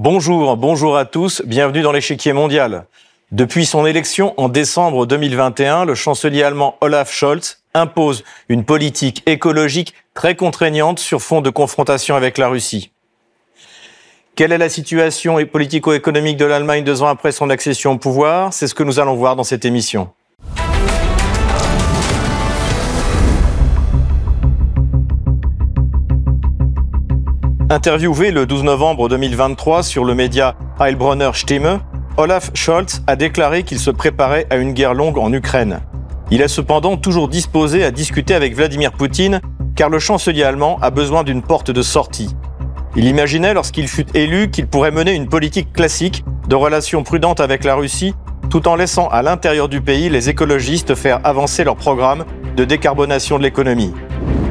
Bonjour, bonjour à tous, bienvenue dans l'échiquier mondial. Depuis son élection en décembre 2021, le chancelier allemand Olaf Scholz impose une politique écologique très contraignante sur fond de confrontation avec la Russie. Quelle est la situation politico-économique de l'Allemagne deux ans après son accession au pouvoir? C'est ce que nous allons voir dans cette émission. Interviewé le 12 novembre 2023 sur le média Heilbronner Stimme, Olaf Scholz a déclaré qu'il se préparait à une guerre longue en Ukraine. Il est cependant toujours disposé à discuter avec Vladimir Poutine car le chancelier allemand a besoin d'une porte de sortie. Il imaginait lorsqu'il fut élu qu'il pourrait mener une politique classique de relations prudentes avec la Russie tout en laissant à l'intérieur du pays les écologistes faire avancer leur programme de décarbonation de l'économie.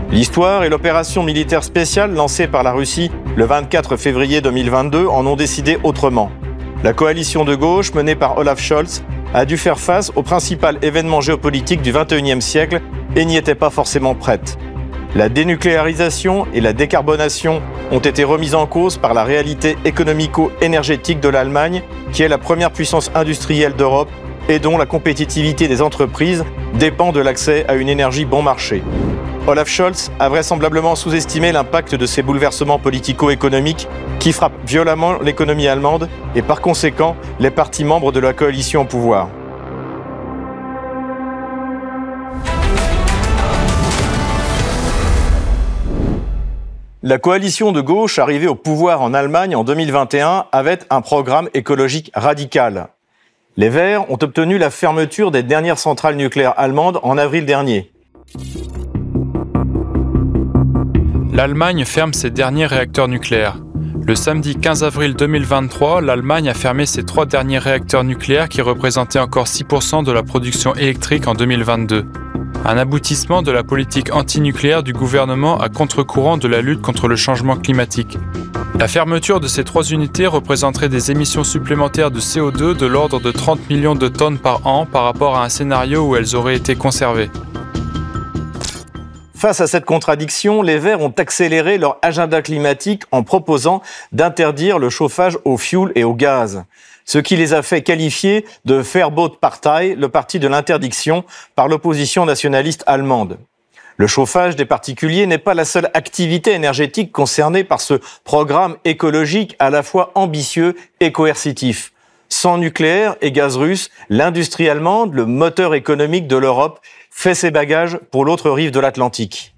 L'histoire et l'opération militaire spéciale lancée par la Russie le 24 février 2022 en ont décidé autrement. La coalition de gauche menée par Olaf Scholz a dû faire face au principal événement géopolitique du XXIe siècle et n'y était pas forcément prête. La dénucléarisation et la décarbonation ont été remises en cause par la réalité économico-énergétique de l'Allemagne, qui est la première puissance industrielle d'Europe et dont la compétitivité des entreprises dépend de l'accès à une énergie bon marché. Olaf Scholz a vraisemblablement sous-estimé l'impact de ces bouleversements politico-économiques qui frappent violemment l'économie allemande et par conséquent les partis membres de la coalition au pouvoir. La coalition de gauche arrivée au pouvoir en Allemagne en 2021 avait un programme écologique radical. Les Verts ont obtenu la fermeture des dernières centrales nucléaires allemandes en avril dernier. L'Allemagne ferme ses derniers réacteurs nucléaires. Le samedi 15 avril 2023, l'Allemagne a fermé ses trois derniers réacteurs nucléaires qui représentaient encore 6% de la production électrique en 2022. Un aboutissement de la politique antinucléaire du gouvernement à contre-courant de la lutte contre le changement climatique. La fermeture de ces trois unités représenterait des émissions supplémentaires de CO2 de l'ordre de 30 millions de tonnes par an par rapport à un scénario où elles auraient été conservées. Face à cette contradiction, les Verts ont accéléré leur agenda climatique en proposant d'interdire le chauffage au fioul et au gaz, ce qui les a fait qualifier de Verbotpartei, le parti de l'interdiction, par l'opposition nationaliste allemande. Le chauffage des particuliers n'est pas la seule activité énergétique concernée par ce programme écologique à la fois ambitieux et coercitif. Sans nucléaire et gaz russe, l'industrie allemande, le moteur économique de l'Europe, fait ses bagages pour l'autre rive de l'Atlantique.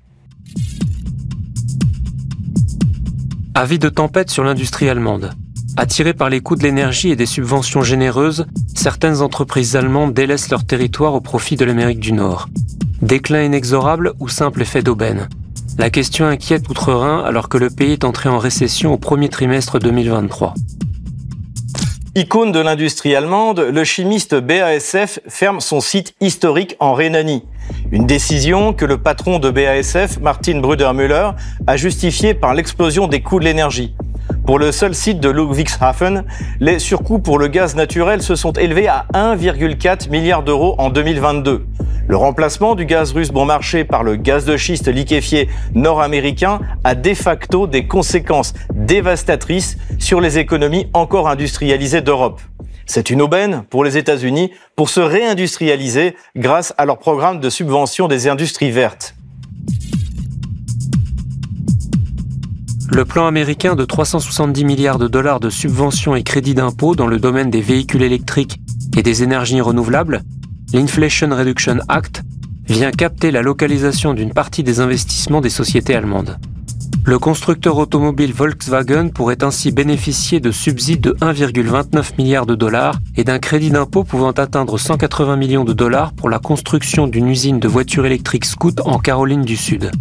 Avis de tempête sur l'industrie allemande. Attirées par les coûts de l'énergie et des subventions généreuses, certaines entreprises allemandes délaissent leur territoire au profit de l'Amérique du Nord. Déclin inexorable ou simple effet d'aubaine La question inquiète outre-Rhin alors que le pays est entré en récession au premier trimestre 2023. Icône de l'industrie allemande, le chimiste BASF ferme son site historique en Rhénanie. Une décision que le patron de BASF, Martin Bruder-Müller, a justifiée par l'explosion des coûts de l'énergie. Pour le seul site de Ludwigshafen, les surcoûts pour le gaz naturel se sont élevés à 1,4 milliard d'euros en 2022. Le remplacement du gaz russe bon marché par le gaz de schiste liquéfié nord-américain a de facto des conséquences dévastatrices sur les économies encore industrialisées d'Europe. C'est une aubaine pour les États-Unis pour se réindustrialiser grâce à leur programme de subvention des industries vertes. Le plan américain de 370 milliards de dollars de subventions et crédits d'impôt dans le domaine des véhicules électriques et des énergies renouvelables l'Inflation Reduction Act vient capter la localisation d'une partie des investissements des sociétés allemandes. Le constructeur automobile Volkswagen pourrait ainsi bénéficier de subsides de 1,29 milliard de dollars et d'un crédit d'impôt pouvant atteindre 180 millions de dollars pour la construction d'une usine de voitures électriques Scoot en Caroline du Sud.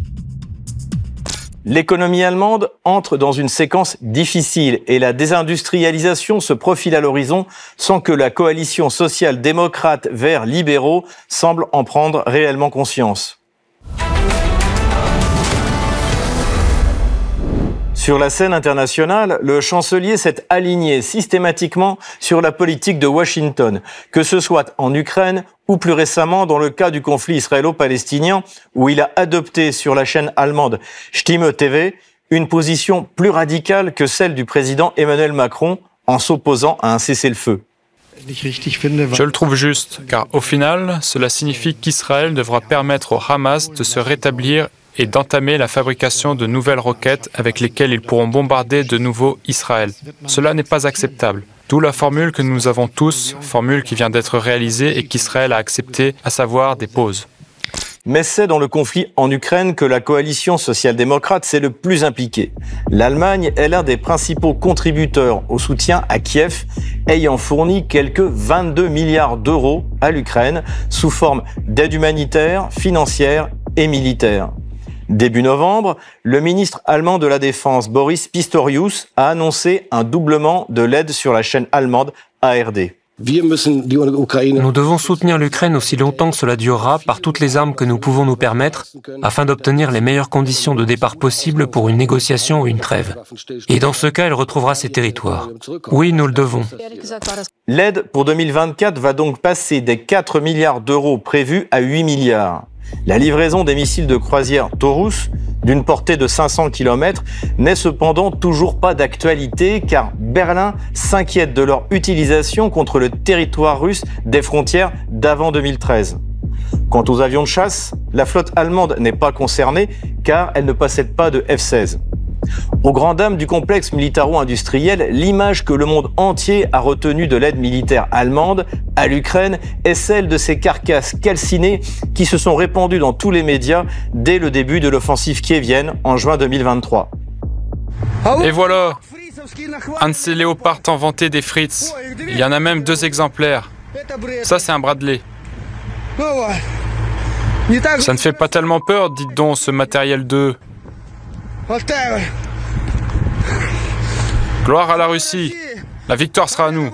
L'économie allemande entre dans une séquence difficile et la désindustrialisation se profile à l'horizon sans que la coalition social-démocrate vers libéraux semble en prendre réellement conscience. Sur la scène internationale, le chancelier s'est aligné systématiquement sur la politique de Washington, que ce soit en Ukraine ou plus récemment dans le cas du conflit israélo-palestinien, où il a adopté sur la chaîne allemande Stimme TV une position plus radicale que celle du président Emmanuel Macron en s'opposant à un cessez-le-feu. Je le trouve juste, car au final, cela signifie qu'Israël devra permettre au Hamas de se rétablir et d'entamer la fabrication de nouvelles roquettes avec lesquelles ils pourront bombarder de nouveau Israël. Cela n'est pas acceptable. D'où la formule que nous avons tous, formule qui vient d'être réalisée et qu'Israël a acceptée, à savoir des pauses. Mais c'est dans le conflit en Ukraine que la coalition social-démocrate s'est le plus impliquée. L'Allemagne est l'un des principaux contributeurs au soutien à Kiev, ayant fourni quelques 22 milliards d'euros à l'Ukraine sous forme d'aide humanitaire, financière et militaire. Début novembre, le ministre allemand de la Défense, Boris Pistorius, a annoncé un doublement de l'aide sur la chaîne allemande ARD. Nous devons soutenir l'Ukraine aussi longtemps que cela durera par toutes les armes que nous pouvons nous permettre afin d'obtenir les meilleures conditions de départ possibles pour une négociation ou une trêve. Et dans ce cas, elle retrouvera ses territoires. Oui, nous le devons. L'aide pour 2024 va donc passer des 4 milliards d'euros prévus à 8 milliards. La livraison des missiles de croisière Taurus, d'une portée de 500 km, n'est cependant toujours pas d'actualité car Berlin s'inquiète de leur utilisation contre le territoire russe des frontières d'avant 2013. Quant aux avions de chasse, la flotte allemande n'est pas concernée car elle ne possède pas de F-16. Au grand dam du complexe militaro-industriel, l'image que le monde entier a retenue de l'aide militaire allemande à l'Ukraine est celle de ces carcasses calcinées qui se sont répandues dans tous les médias dès le début de l'offensive kievienne en juin 2023. Et voilà Un de ces léopards vanté des Fritz. Il y en a même deux exemplaires. Ça, c'est un Bradley. Ça ne fait pas tellement peur, dites donc, ce matériel 2. Gloire à la Russie. La victoire sera à nous.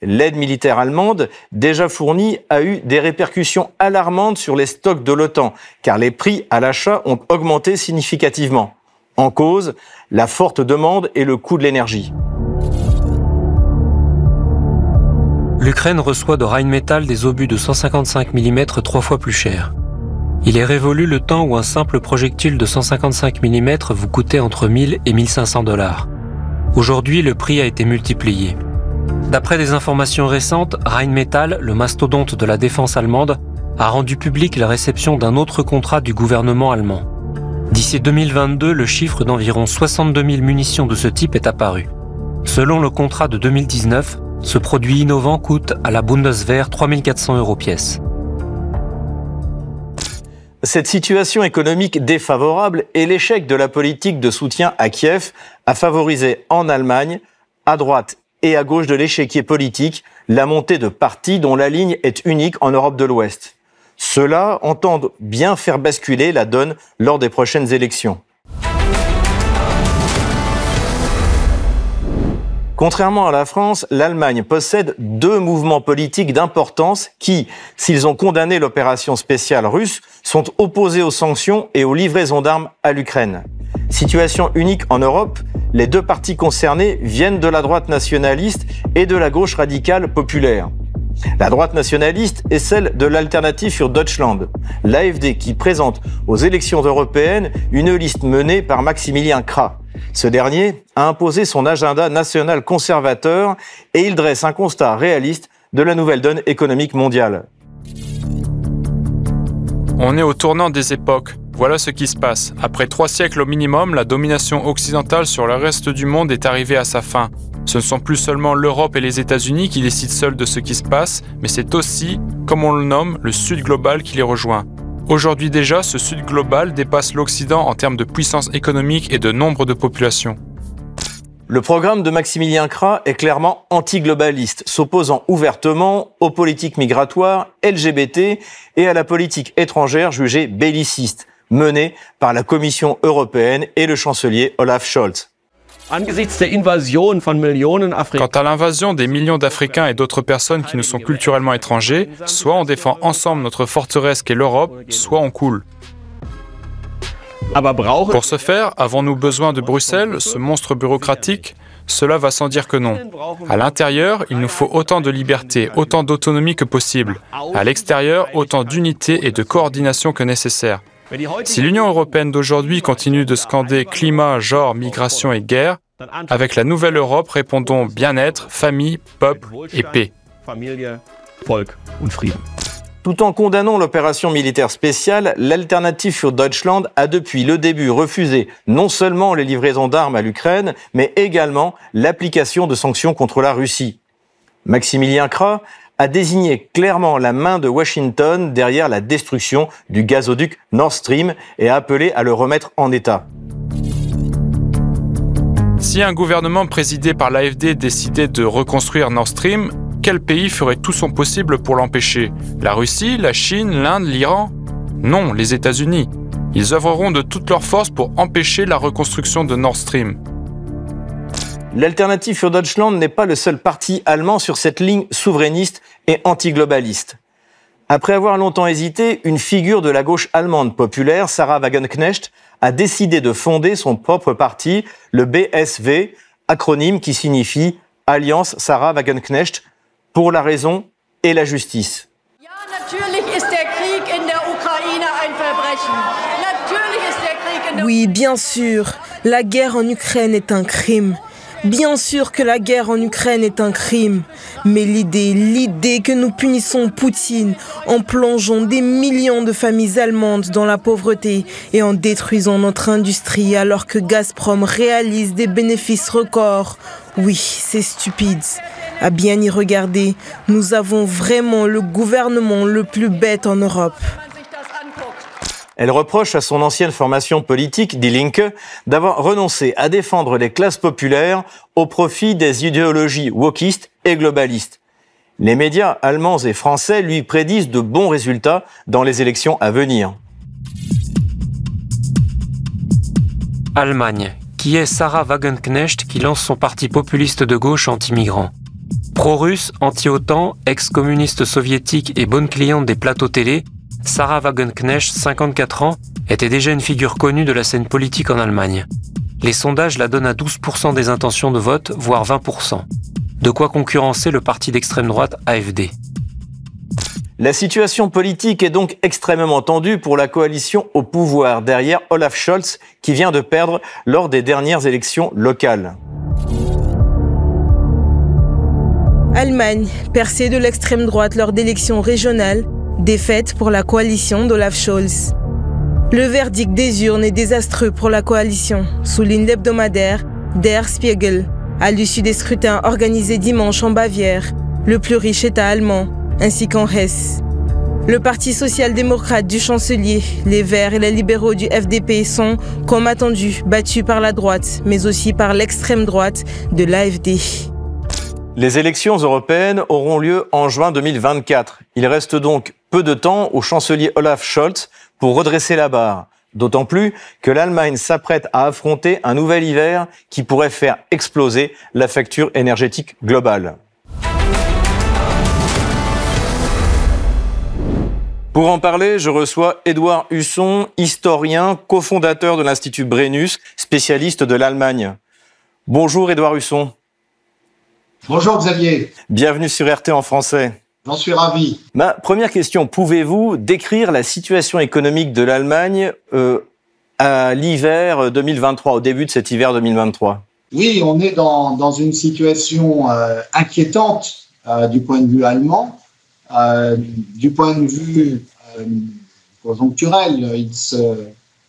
L'aide militaire allemande, déjà fournie, a eu des répercussions alarmantes sur les stocks de l'OTAN, car les prix à l'achat ont augmenté significativement. En cause, la forte demande et le coût de l'énergie. L'Ukraine reçoit de Rheinmetall des obus de 155 mm trois fois plus chers. Il est révolu le temps où un simple projectile de 155 mm vous coûtait entre 1000 et 1500 dollars. Aujourd'hui, le prix a été multiplié. D'après des informations récentes, Rheinmetall, le mastodonte de la défense allemande, a rendu public la réception d'un autre contrat du gouvernement allemand. D'ici 2022, le chiffre d'environ 62 000 munitions de ce type est apparu. Selon le contrat de 2019, ce produit innovant coûte à la Bundeswehr 3400 euros pièce. Cette situation économique défavorable et l'échec de la politique de soutien à Kiev a favorisé en Allemagne, à droite et à gauche de l'échiquier politique, la montée de partis dont la ligne est unique en Europe de l'Ouest. Ceux-là entendent bien faire basculer la donne lors des prochaines élections. Contrairement à la France, l'Allemagne possède deux mouvements politiques d'importance qui, s'ils ont condamné l'opération spéciale russe, sont opposés aux sanctions et aux livraisons d'armes à l'Ukraine. Situation unique en Europe, les deux partis concernés viennent de la droite nationaliste et de la gauche radicale populaire. La droite nationaliste est celle de l'alternative sur Deutschland, l'AFD qui présente aux élections européennes une liste menée par Maximilien Krah. Ce dernier a imposé son agenda national conservateur et il dresse un constat réaliste de la nouvelle donne économique mondiale. On est au tournant des époques. Voilà ce qui se passe. Après trois siècles au minimum, la domination occidentale sur le reste du monde est arrivée à sa fin. Ce ne sont plus seulement l'Europe et les États-Unis qui décident seuls de ce qui se passe, mais c'est aussi, comme on le nomme, le Sud global qui les rejoint. Aujourd'hui déjà, ce Sud global dépasse l'Occident en termes de puissance économique et de nombre de populations. Le programme de Maximilien Kra est clairement anti-globaliste, s'opposant ouvertement aux politiques migratoires, LGBT et à la politique étrangère jugée belliciste, menée par la Commission européenne et le chancelier Olaf Scholz. Quant à l'invasion des millions d'Africains et d'autres personnes qui nous sont culturellement étrangers, soit on défend ensemble notre forteresse qu'est l'Europe, soit on coule. Pour ce faire, avons-nous besoin de Bruxelles, ce monstre bureaucratique? Cela va sans dire que non. À l'intérieur, il nous faut autant de liberté, autant d'autonomie que possible. À l'extérieur, autant d'unité et de coordination que nécessaire. Si l'Union européenne d'aujourd'hui continue de scander climat, genre, migration et guerre, avec la nouvelle Europe, répondons bien-être, famille, peuple et paix. Tout en condamnant l'opération militaire spéciale, l'Alternative für Deutschland a depuis le début refusé non seulement les livraisons d'armes à l'Ukraine, mais également l'application de sanctions contre la Russie. Maximilien Krah a désigné clairement la main de Washington derrière la destruction du gazoduc Nord Stream et a appelé à le remettre en état. Si un gouvernement présidé par l'AFD décidait de reconstruire Nord Stream, quel pays ferait tout son possible pour l'empêcher? La Russie, la Chine, l'Inde, l'Iran? Non, les États-Unis. Ils œuvreront de toutes leurs forces pour empêcher la reconstruction de Nord Stream. L'Alternative für Deutschland n'est pas le seul parti allemand sur cette ligne souverainiste et antiglobaliste. Après avoir longtemps hésité, une figure de la gauche allemande populaire, Sarah Wagenknecht, a décidé de fonder son propre parti, le BSV, acronyme qui signifie Alliance Sarah Wagenknecht, pour la raison et la justice. Oui, bien sûr, la guerre en Ukraine est un crime. Bien sûr que la guerre en Ukraine est un crime, mais l'idée, l'idée que nous punissons Poutine en plongeant des millions de familles allemandes dans la pauvreté et en détruisant notre industrie alors que Gazprom réalise des bénéfices records, oui, c'est stupide. À bien y regarder, nous avons vraiment le gouvernement le plus bête en Europe. Elle reproche à son ancienne formation politique, Die Linke, d'avoir renoncé à défendre les classes populaires au profit des idéologies wokistes et globalistes. Les médias allemands et français lui prédisent de bons résultats dans les élections à venir. Allemagne. Qui est Sarah Wagenknecht qui lance son parti populiste de gauche anti-migrants? Pro-russe, anti-OTAN, ex-communiste soviétique et bonne cliente des plateaux télé, Sarah Wagenknecht, 54 ans, était déjà une figure connue de la scène politique en Allemagne. Les sondages la donnent à 12% des intentions de vote, voire 20%. De quoi concurrencer le parti d'extrême droite AFD. La situation politique est donc extrêmement tendue pour la coalition au pouvoir derrière Olaf Scholz qui vient de perdre lors des dernières élections locales. Allemagne, percée de l'extrême droite lors d'élections régionales, Défaite pour la coalition d'Olaf Scholz. Le verdict des urnes est désastreux pour la coalition, souligne l'hebdomadaire Der Spiegel, à l'issue des scrutins organisés dimanche en Bavière, le plus riche État allemand, ainsi qu'en Hesse. Le Parti social-démocrate du chancelier, les Verts et les libéraux du FDP sont, comme attendu, battus par la droite, mais aussi par l'extrême droite de l'AFD. Les élections européennes auront lieu en juin 2024. Il reste donc peu de temps au chancelier Olaf Scholz pour redresser la barre. D'autant plus que l'Allemagne s'apprête à affronter un nouvel hiver qui pourrait faire exploser la facture énergétique globale. Pour en parler, je reçois Édouard Husson, historien, cofondateur de l'Institut Brennus, spécialiste de l'Allemagne. Bonjour Édouard Husson. Bonjour Xavier. Bienvenue sur RT en français. J'en suis ravi. Ma première question, pouvez-vous décrire la situation économique de l'Allemagne euh, à l'hiver 2023, au début de cet hiver 2023 Oui, on est dans, dans une situation euh, inquiétante euh, du point de vue allemand. du point de vue conjoncturel, il se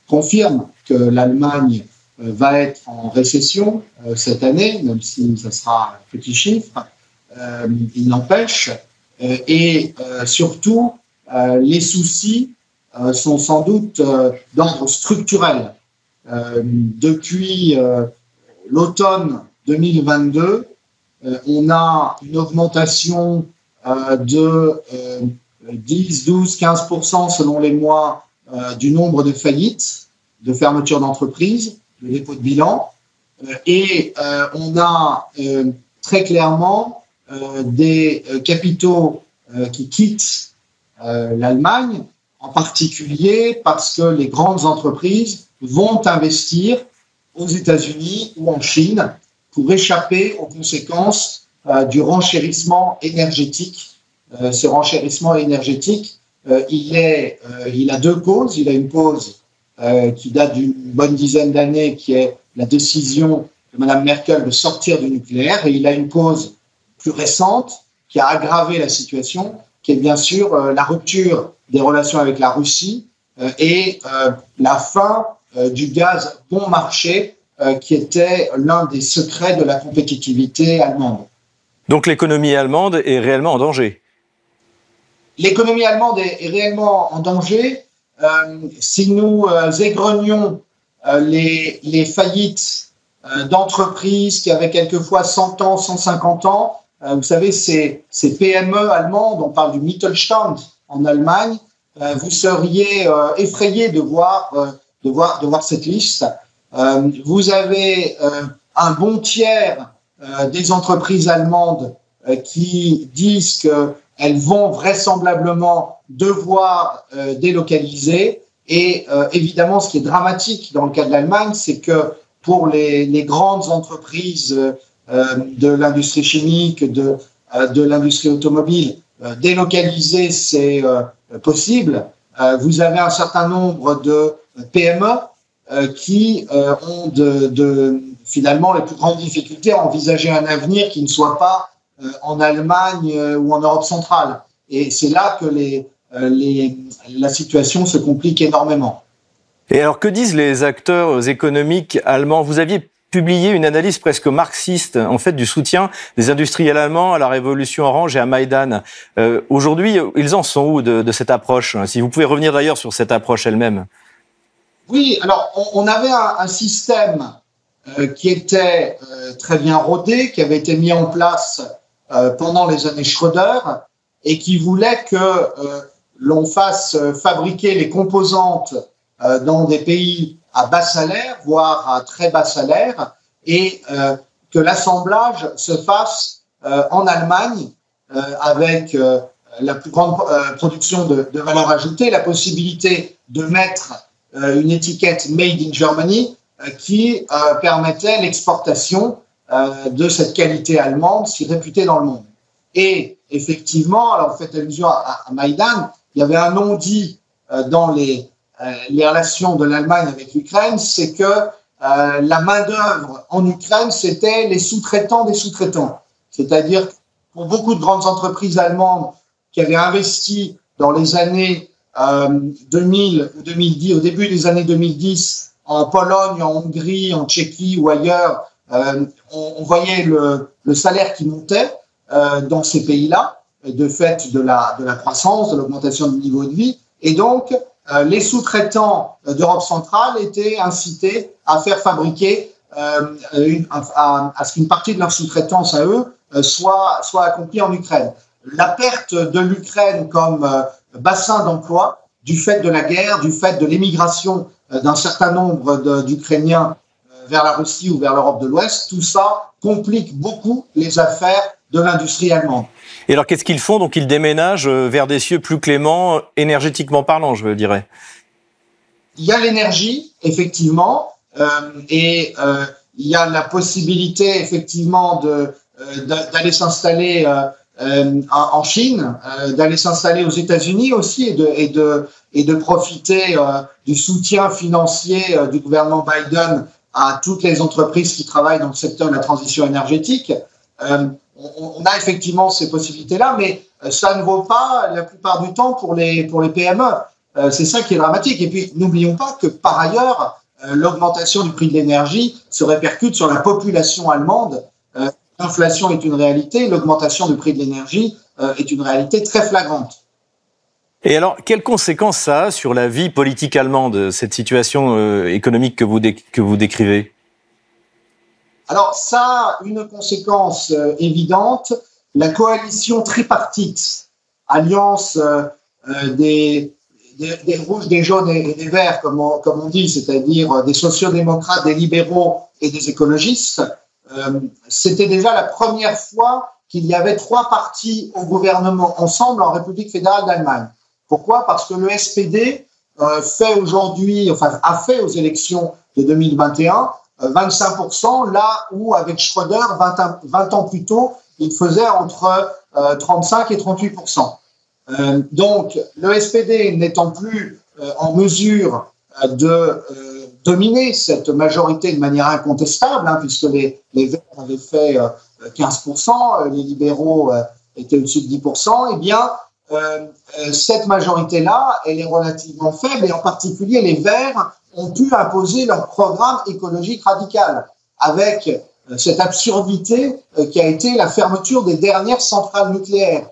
confirme que l'Allemagne euh, va être en récession euh, cette année, même si ça sera un petit chiffre. Euh, il n'empêche. Et surtout, les soucis sont sans doute d'ordre structurel. depuis l'automne 2022, on a une augmentation de 10, 12, 15% selon les mois du nombre de faillites, de fermetures d'entreprises le dépôt de bilan. Euh, et euh, on a euh, très clairement des capitaux qui quittent l'Allemagne, en particulier parce que les grandes entreprises vont investir aux États-Unis ou en Chine pour échapper aux conséquences du renchérissement énergétique. ce renchérissement énergétique il, est, il a deux causes. Il a une cause qui date d'une bonne dizaine d'années, qui est la décision de Mme Merkel de sortir du nucléaire, et il a une cause plus récente qui a aggravé la situation, qui est bien sûr la rupture des relations avec la Russie et la fin du gaz bon marché euh, qui était l'un des secrets de la compétitivité allemande. Donc l'économie allemande est réellement en danger L'économie allemande est, réellement en danger. Euh, si nous euh, égrenions les, les, faillites d'entreprises qui avaient quelquefois 100 ans, 150 ans, vous savez, ces, ces, PME allemandes, on parle du Mittelstand en Allemagne, vous seriez effrayé de voir, de, voir, de voir cette liste. Euh, vous avez euh, un bon tiers euh, des entreprises allemandes qui disent qu'elles vont vraisemblablement devoir délocaliser. Et évidemment, ce qui est dramatique dans le cas de l'Allemagne, c'est que pour les, grandes entreprises de l'industrie chimique, de, de l'industrie automobile, délocaliser, c'est possible. vous avez un certain nombre de PME euh, qui euh, ont finalement les plus grandes difficultés à envisager un avenir qui ne soit pas euh, en Allemagne ou en Europe centrale. Et c'est là que la situation se complique énormément. Et alors, que disent les acteurs économiques allemands? Vous aviez publié une analyse presque marxiste, en fait, du soutien des industriels allemands à la révolution orange et à Maïdan. Euh, Aujourd'hui, ils en sont où de, de, cette approche? Si vous pouvez revenir d'ailleurs sur cette approche elle-même. Oui, alors on, avait un, système euh, qui était euh, très bien rodé, qui avait été mis en place euh, pendant les années Schröder et qui voulait que l'on fasse fabriquer les composantes dans des pays à bas salaire, voire à très bas salaire, et que l'assemblage se fasse en Allemagne avec la plus grande production de, valeur ajoutée, la possibilité de mettre euh, une étiquette Made in Germany euh, qui euh, permettait l'exportation de cette qualité allemande si réputée dans le monde. Et effectivement, alors vous faites allusion à, à Maïdan, il y avait un non-dit dans les, les relations de l'Allemagne avec l'Ukraine, c'est que la main-d'œuvre en Ukraine, c'était les sous-traitants des sous-traitants. C'est-à-dire pour beaucoup de grandes entreprises allemandes qui avaient investi dans les années 2000 euh, ou 2010, au début des années 2010, en Pologne, en Hongrie, en Tchéquie ou ailleurs, euh, on, voyait le, le, salaire qui montait euh, dans ces pays-là, de fait de la, de la croissance, de l'augmentation du niveau de vie. Et donc, les sous-traitants d'Europe centrale étaient incités à faire fabriquer, une, à, ce qu'une partie de leur sous-traitance à eux soit, soit accomplie en Ukraine. La perte de l'Ukraine comme bassin d'emploi du fait de la guerre, du fait de l'émigration euh, d'un certain nombre d'Ukrainiens euh, vers la Russie ou vers l'Europe de l'Ouest, tout ça complique beaucoup les affaires de l'industrie allemande. Et alors qu'est-ce qu'ils font? Donc ils déménagent euh, vers des cieux plus cléments, énergétiquement parlant, je dirais. Il y a l'énergie, effectivement, euh, et euh, il y a la possibilité, effectivement, de d'aller s'installer en Chine, d'aller s'installer aux États-Unis aussi et de, et de, et de profiter du soutien financier du gouvernement Biden à toutes les entreprises qui travaillent dans le secteur de la transition énergétique. On, on, a effectivement ces possibilités-là, mais ça ne vaut pas la plupart du temps pour les, PME. C'est ça qui est dramatique. Et puis, n'oublions pas que par ailleurs, l'augmentation du prix de l'énergie se répercute sur la population allemande L'inflation est une réalité, l'augmentation du prix de l'énergie euh, est une réalité très flagrante. Et alors, quelles conséquences ça a sur la vie politique allemande, cette situation euh, économique que vous, que vous décrivez? Alors, ça a une conséquence euh, évidente. La coalition tripartite, alliance des, des, rouges, des jaunes et des verts, comme on, comme on dit, c'est-à-dire des sociodémocrates, des libéraux et des écologistes, euh, c'était déjà la première fois qu'il y avait trois partis au gouvernement ensemble en République fédérale d'Allemagne. Pourquoi? Parce que le SPD euh, fait aujourd'hui, enfin a fait aux élections de 2021 25%, euh, là où avec Schröder, 20, 20 ans plus tôt, il faisait entre 35 et 38%. donc, le SPD n'étant plus en mesure de dominer cette majorité de manière incontestable, hein, puisque les, Verts avaient fait 15%, les libéraux étaient au-dessus de 10%, eh bien, euh, cette majorité-là, elle est relativement faible et en particulier les Verts ont pu imposer leur programme écologique radical avec euh, cette absurdité euh, qui a été la fermeture des dernières centrales nucléaires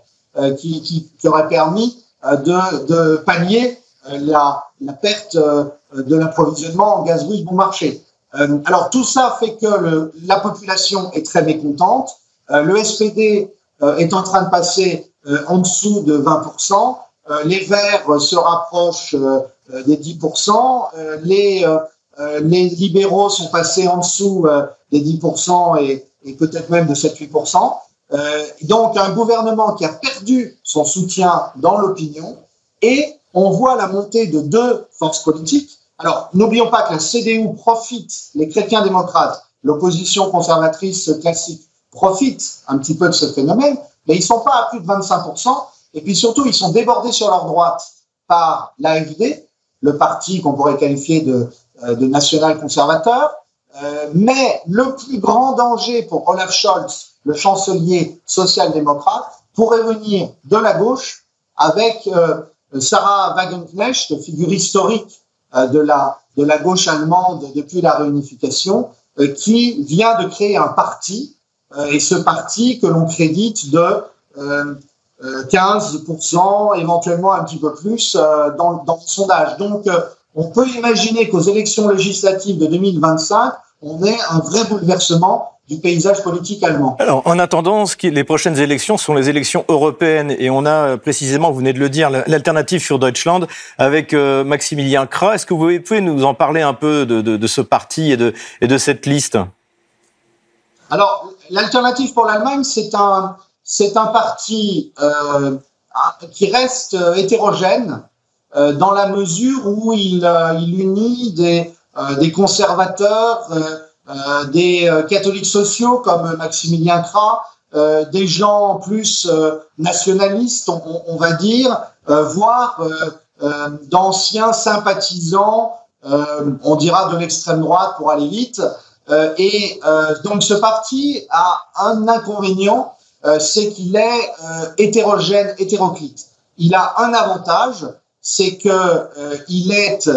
qui, qui, aurait permis de, de pallier la, la, perte de l'approvisionnement en gaz russe bon marché. alors tout ça fait que la population est très mécontente. le SPD est en train de passer euh, en dessous de 20%. Euh, les verts se rapprochent euh, des 10%. les, libéraux sont passés en dessous des 10% et, et peut-être même de 7-8%. donc un gouvernement qui a perdu son soutien dans l'opinion et on voit la montée de deux forces politiques. Alors, n'oublions pas que la CDU profite, les chrétiens démocrates, l'opposition conservatrice classique profite un petit peu de ce phénomène, mais ils sont pas à plus de 25%. Et puis surtout, ils sont débordés sur leur droite par l'AFD, le parti qu'on pourrait qualifier de, euh, de national conservateur. Euh, mais le plus grand danger pour Olaf Scholz, le chancelier social-démocrate, pourrait venir de la gauche avec euh, Sarah Wagenknecht, figure historique euh, de, la, de la gauche allemande depuis la réunification, euh, qui vient de créer un parti et ce parti que l'on crédite de 15%, euh, éventuellement un petit peu plus euh, dans, dans le sondage. Donc, on peut imaginer qu'aux élections législatives de 2025, on ait un vrai bouleversement du paysage politique allemand. Alors, en attendant, ce qui, les prochaines élections sont les élections européennes et on a précisément, vous venez de le dire, l'alternative sur Deutschland avec Maximilien Kra. Est-ce que vous pouvez nous en parler un peu de, de, de ce parti et de, et de cette liste? Alors, l'alternative pour l'Allemagne, c'est un, c'est un parti euh, qui reste euh, hétérogène euh, dans la mesure où il, euh, il unit des, euh, des conservateurs, des catholiques sociaux comme Maximilien Kra, des gens plus nationalistes, on, on, va dire, voire d'anciens sympathisants, on dira de l'extrême droite pour aller vite, et euh, donc ce parti a un inconvénient, euh, c'est qu'il est, hétérogène, hétéroclite. Il a un avantage, c'est que il est,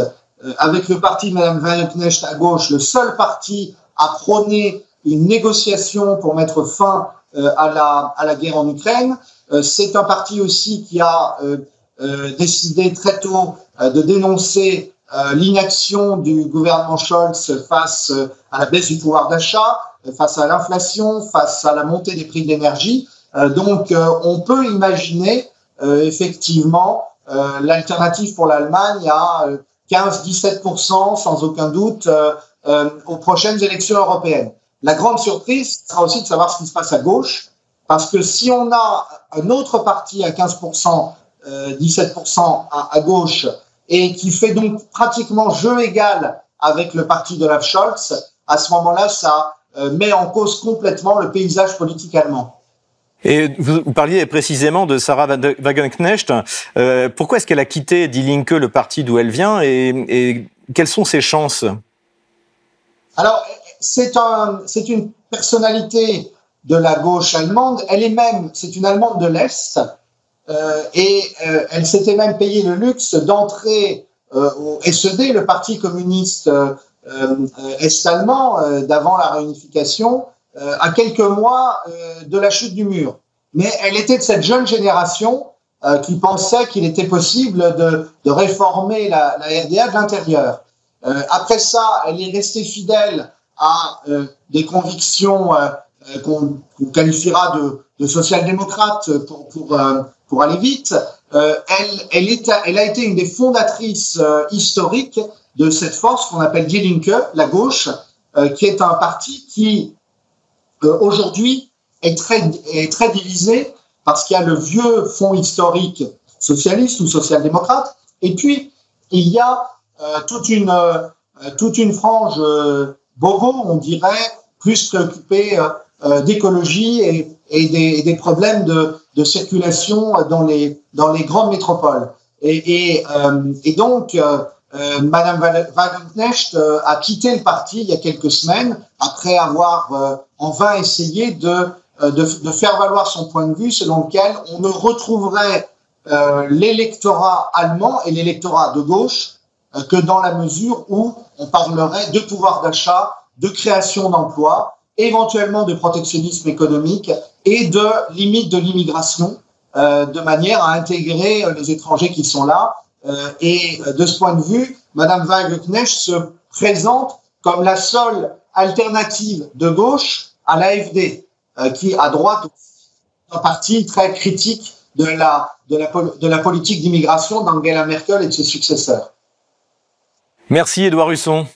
avec le parti de Mme Wagenknecht à gauche, le seul parti à prôner une négociation pour mettre fin à, la, à la guerre en Ukraine. c'est un parti aussi qui a décidé très tôt de dénoncer euh, l'inaction du gouvernement Scholz face euh, à la baisse du pouvoir d'achat, euh, face à l'inflation, face à la montée des prix de l'énergie. donc, on peut imaginer effectivement l'alternative pour l'Allemagne à 15-17% sans aucun doute aux prochaines élections européennes. La grande surprise sera aussi de savoir ce qui se passe à gauche, parce que si on a un autre parti à 15%, 17% à, à gauche, et qui fait donc pratiquement jeu égal avec le parti de la Scholz, à ce moment-là, ça euh, met en cause complètement le paysage politique allemand. Et vous, parliez précisément de Sarah Wagenknecht. Euh, pourquoi est-ce qu'elle a quitté Die Linke, le parti d'où elle vient, et, et, quelles sont ses chances? Alors, c'est un, c'est une personnalité de la gauche allemande. Elle est même, c'est une Allemande de l'Est. Euh, et euh, elle s'était même payé le luxe d'entrer euh, au SED, le Parti communiste est-allemand, d'avant la réunification, à quelques mois de la chute du mur. Mais elle était de cette jeune génération qui pensait qu'il était possible de, réformer la, RDA de l'intérieur. après ça, elle est restée fidèle à des convictions qu'on qualifiera de, de social-démocrates pour, aller vite, euh, elle, a été une des fondatrices euh, historiques de cette force qu'on appelle Die Linke, la gauche, euh, qui est un parti qui aujourd'hui est très, est très divisé parce qu'il y a le vieux fond historique socialiste ou social-démocrate, et puis il y a toute une toute une frange bobo, on dirait, plus préoccupée d'écologie et, et, des, des, problèmes de, de circulation dans les, dans les grandes métropoles. Et, et, et donc, euh, Madame Wagenknecht euh, a quitté le parti il y a quelques semaines après avoir euh, en vain essayé de, de, de, faire valoir son point de vue selon lequel on ne retrouverait l'électorat allemand et l'électorat de gauche que dans la mesure où on parlerait de pouvoir d'achat, de création d'emplois, éventuellement de protectionnisme économique et de limite de l'immigration, de manière à intégrer les étrangers qui sont là euh, et euh, de ce point de vue, Madame Wagenknecht se présente comme la seule alternative de gauche à l'AFD, euh, qui à droite un parti très critique de la, de la, de la politique d'immigration d'Angela Merkel et de ses successeurs. Merci Edouard Husson.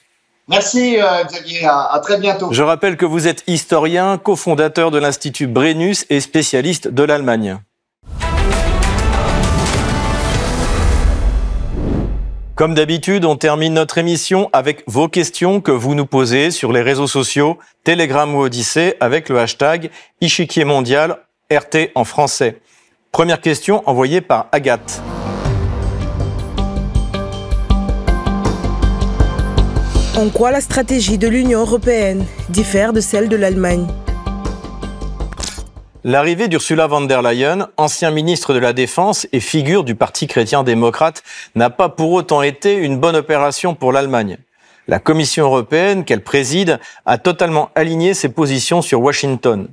Merci Xavier, à, à, très bientôt. Je rappelle que vous êtes historien, cofondateur de l'Institut Brennus et spécialiste de l'Allemagne. Comme d'habitude, on termine notre émission avec vos questions que vous nous posez sur les réseaux sociaux, Telegram ou Odyssée avec le hashtag Ichiquier mondial RT en français. Première question envoyée par Agathe. En quoi la stratégie de l'Union européenne diffère de celle de l'Allemagne? L'arrivée d'Ursula von der Leyen, ancien ministre de la Défense et figure du Parti chrétien-démocrate, n'a pas pour autant été une bonne opération pour l'Allemagne. La Commission européenne qu'elle préside a totalement aligné ses positions sur Washington.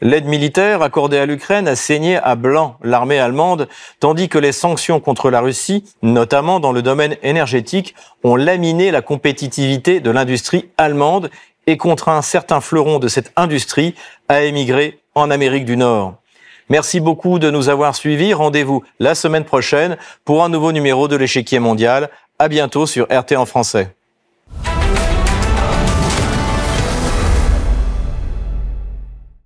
L'aide militaire accordée à l'Ukraine a saigné à blanc l'armée allemande, tandis que les sanctions contre la Russie, notamment dans le domaine énergétique, ont laminé la compétitivité de l'industrie allemande et contraint certains fleurons de cette industrie à émigrer en Amérique du Nord. Merci beaucoup de nous avoir suivis. Rendez-vous la semaine prochaine pour un nouveau numéro de l'échiquier mondial. À bientôt sur RT en français.